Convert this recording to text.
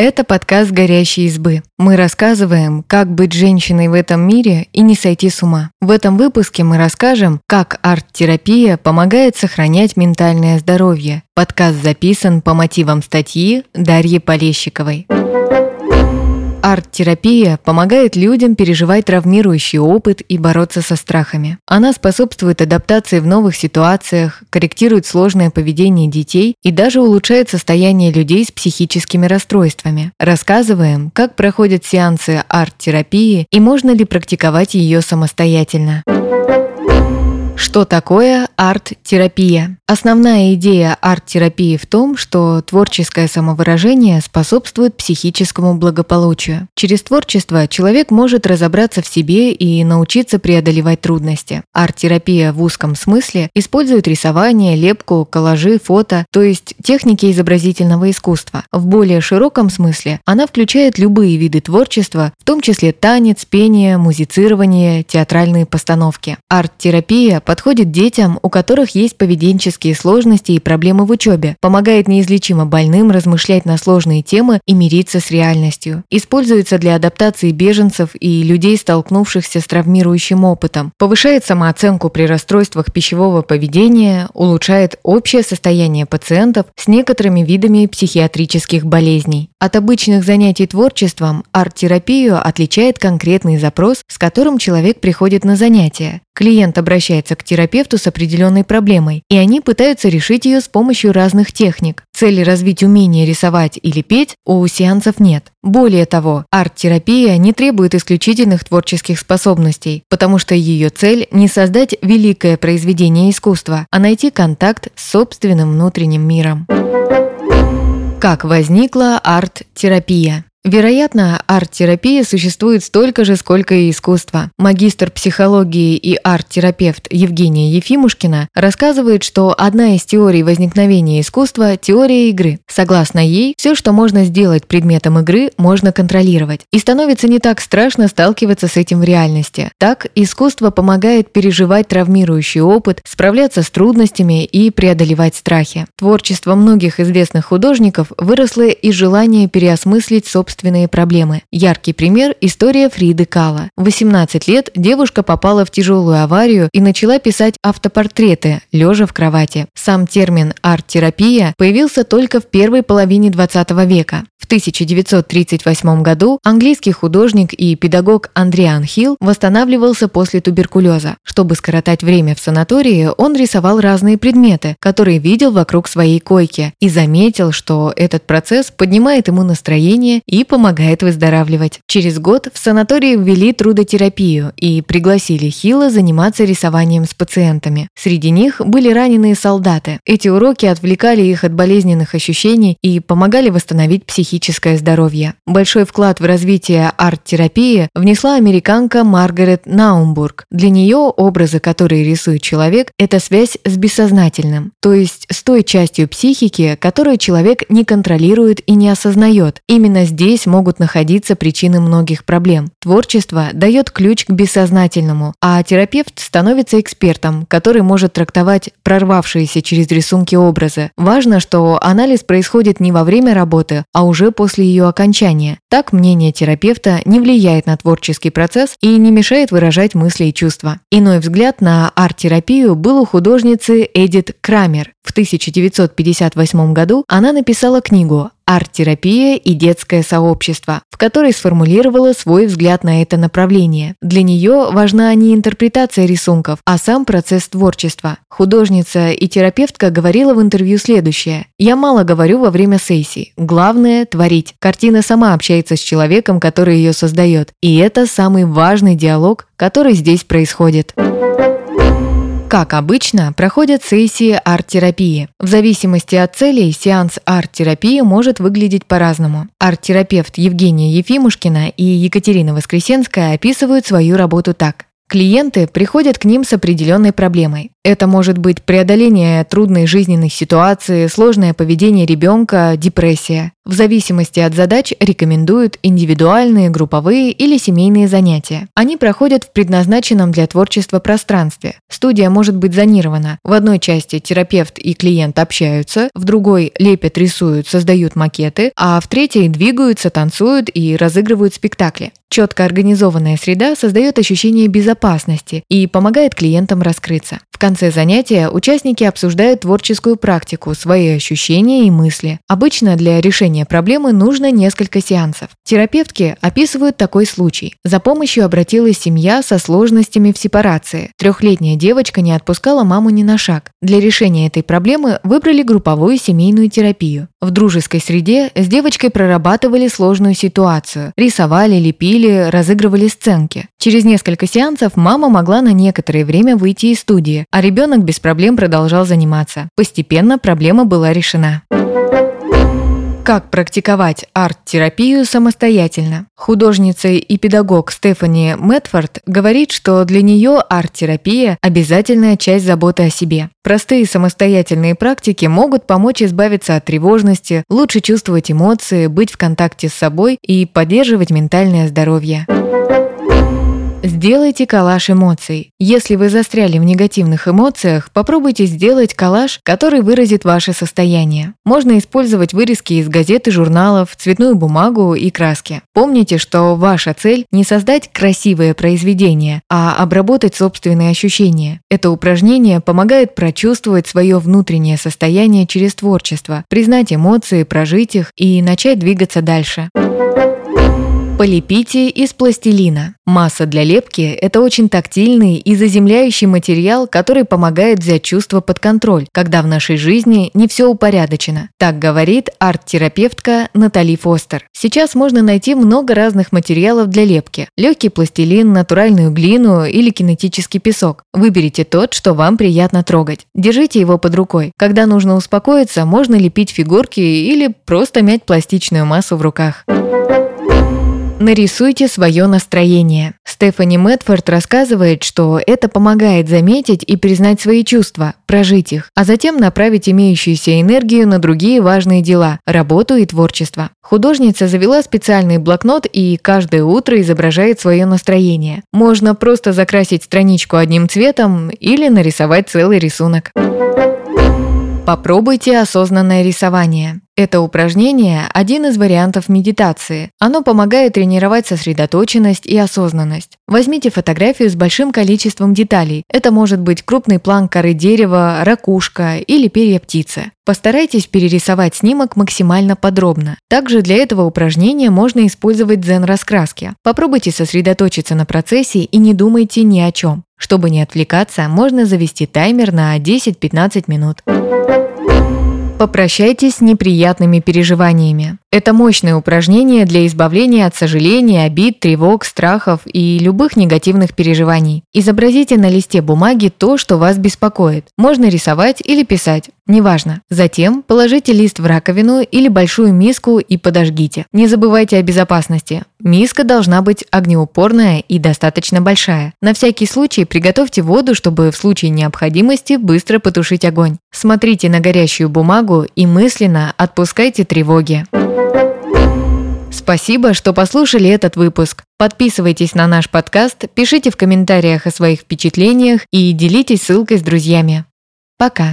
Это подкаст «Горящие избы». Мы рассказываем, как быть женщиной в этом мире и не сойти с ума. В этом выпуске мы расскажем, как арт-терапия помогает сохранять ментальное здоровье. Подкаст записан по мотивам статьи Дарьи Полещиковой. Арт-терапия помогает людям переживать травмирующий опыт и бороться со страхами. Она способствует адаптации в новых ситуациях, корректирует сложное поведение детей и даже улучшает состояние людей с психическими расстройствами. Рассказываем, как проходят сеансы арт-терапии и можно ли практиковать ее самостоятельно. Что такое арт-терапия? Основная идея арт-терапии в том, что творческое самовыражение способствует психическому благополучию. Через творчество человек может разобраться в себе и научиться преодолевать трудности. Арт-терапия в узком смысле использует рисование, лепку, коллажи, фото, то есть техники изобразительного искусства. В более широком смысле она включает любые виды творчества, в том числе танец, пение, музицирование, театральные постановки. Арт-терапия подходит детям, у которых есть поведенческие сложности и проблемы в учебе, помогает неизлечимо больным размышлять на сложные темы и мириться с реальностью. Используется для адаптации беженцев и людей, столкнувшихся с травмирующим опытом, повышает самооценку при расстройствах пищевого поведения, улучшает общее состояние пациентов с некоторыми видами психиатрических болезней. От обычных занятий творчеством арт-терапию отличает конкретный запрос, с которым человек приходит на занятия. Клиент обращается к терапевту с определенной проблемой, и они пытаются решить ее с помощью разных техник. Цели развить умение рисовать или петь у сеансов нет. Более того, арт-терапия не требует исключительных творческих способностей, потому что ее цель не создать великое произведение искусства, а найти контакт с собственным внутренним миром. Как возникла арт-терапия? Вероятно, арт-терапия существует столько же, сколько и искусство. Магистр психологии и арт-терапевт Евгения Ефимушкина рассказывает, что одна из теорий возникновения искусства – теория игры. Согласно ей, все, что можно сделать предметом игры, можно контролировать. И становится не так страшно сталкиваться с этим в реальности. Так, искусство помогает переживать травмирующий опыт, справляться с трудностями и преодолевать страхи. Творчество многих известных художников выросло из желания переосмыслить собственность собственные проблемы. Яркий пример – история Фриды Кала. В 18 лет девушка попала в тяжелую аварию и начала писать автопортреты, лежа в кровати. Сам термин «арт-терапия» появился только в первой половине 20 века. В 1938 году английский художник и педагог Андриан Хилл восстанавливался после туберкулеза. Чтобы скоротать время в санатории, он рисовал разные предметы, которые видел вокруг своей койки, и заметил, что этот процесс поднимает ему настроение и помогает выздоравливать. Через год в санатории ввели трудотерапию и пригласили Хилла заниматься рисованием с пациентами. Среди них были раненые солдаты. Эти уроки отвлекали их от болезненных ощущений и помогали восстановить психическое здоровье. Большой вклад в развитие арт-терапии внесла американка Маргарет Наумбург. Для нее образы, которые рисует человек, это связь с бессознательным, то есть с той частью психики, которую человек не контролирует и не осознает. Именно Здесь могут находиться причины многих проблем. Творчество дает ключ к бессознательному, а терапевт становится экспертом, который может трактовать прорвавшиеся через рисунки образы. Важно, что анализ происходит не во время работы, а уже после ее окончания. Так мнение терапевта не влияет на творческий процесс и не мешает выражать мысли и чувства. Иной взгляд на арт-терапию был у художницы Эдит Крамер. В 1958 году она написала книгу арт-терапия и детское сообщество, в которой сформулировала свой взгляд на это направление. Для нее важна не интерпретация рисунков, а сам процесс творчества. Художница и терапевтка говорила в интервью следующее. «Я мало говорю во время сессий. Главное – творить. Картина сама общается с человеком, который ее создает. И это самый важный диалог, который здесь происходит». Как обычно, проходят сессии арт-терапии. В зависимости от целей сеанс арт-терапии может выглядеть по-разному. Арт-терапевт Евгения Ефимушкина и Екатерина Воскресенская описывают свою работу так. Клиенты приходят к ним с определенной проблемой. Это может быть преодоление трудной жизненной ситуации, сложное поведение ребенка, депрессия. В зависимости от задач рекомендуют индивидуальные, групповые или семейные занятия. Они проходят в предназначенном для творчества пространстве. Студия может быть зонирована. В одной части терапевт и клиент общаются, в другой лепят, рисуют, создают макеты, а в третьей двигаются, танцуют и разыгрывают спектакли. Четко организованная среда создает ощущение безопасности и помогает клиентам раскрыться. В конце занятия участники обсуждают творческую практику, свои ощущения и мысли. Обычно для решения проблемы нужно несколько сеансов. Терапевтки описывают такой случай. За помощью обратилась семья со сложностями в сепарации. Трехлетняя девочка не отпускала маму ни на шаг. Для решения этой проблемы выбрали групповую семейную терапию. В дружеской среде с девочкой прорабатывали сложную ситуацию, рисовали, лепили, или разыгрывали сценки. Через несколько сеансов мама могла на некоторое время выйти из студии, а ребенок без проблем продолжал заниматься. Постепенно проблема была решена. Как практиковать арт-терапию самостоятельно? Художница и педагог Стефани Мэтфорд говорит, что для нее арт-терапия – обязательная часть заботы о себе. Простые самостоятельные практики могут помочь избавиться от тревожности, лучше чувствовать эмоции, быть в контакте с собой и поддерживать ментальное здоровье. Сделайте коллаж эмоций. Если вы застряли в негативных эмоциях, попробуйте сделать коллаж, который выразит ваше состояние. Можно использовать вырезки из газет и журналов, цветную бумагу и краски. Помните, что ваша цель не создать красивое произведение, а обработать собственные ощущения. Это упражнение помогает прочувствовать свое внутреннее состояние через творчество, признать эмоции, прожить их и начать двигаться дальше. Полепите из пластилина. Масса для лепки – это очень тактильный и заземляющий материал, который помогает взять чувство под контроль, когда в нашей жизни не все упорядочено. Так говорит арт-терапевтка Натали Фостер. Сейчас можно найти много разных материалов для лепки. Легкий пластилин, натуральную глину или кинетический песок. Выберите тот, что вам приятно трогать. Держите его под рукой. Когда нужно успокоиться, можно лепить фигурки или просто мять пластичную массу в руках. Нарисуйте свое настроение. Стефани Мэтфорд рассказывает, что это помогает заметить и признать свои чувства, прожить их, а затем направить имеющуюся энергию на другие важные дела – работу и творчество. Художница завела специальный блокнот и каждое утро изображает свое настроение. Можно просто закрасить страничку одним цветом или нарисовать целый рисунок. Попробуйте осознанное рисование. Это упражнение – один из вариантов медитации. Оно помогает тренировать сосредоточенность и осознанность. Возьмите фотографию с большим количеством деталей. Это может быть крупный план коры дерева, ракушка или перья птицы. Постарайтесь перерисовать снимок максимально подробно. Также для этого упражнения можно использовать дзен-раскраски. Попробуйте сосредоточиться на процессе и не думайте ни о чем. Чтобы не отвлекаться, можно завести таймер на 10-15 минут. Попрощайтесь с неприятными переживаниями. Это мощное упражнение для избавления от сожалений, обид, тревог, страхов и любых негативных переживаний. Изобразите на листе бумаги то, что вас беспокоит. Можно рисовать или писать. Неважно. Затем положите лист в раковину или большую миску и подожгите. Не забывайте о безопасности. Миска должна быть огнеупорная и достаточно большая. На всякий случай приготовьте воду, чтобы в случае необходимости быстро потушить огонь. Смотрите на горящую бумагу и мысленно отпускайте тревоги. Спасибо, что послушали этот выпуск. Подписывайтесь на наш подкаст, пишите в комментариях о своих впечатлениях и делитесь ссылкой с друзьями. Пока!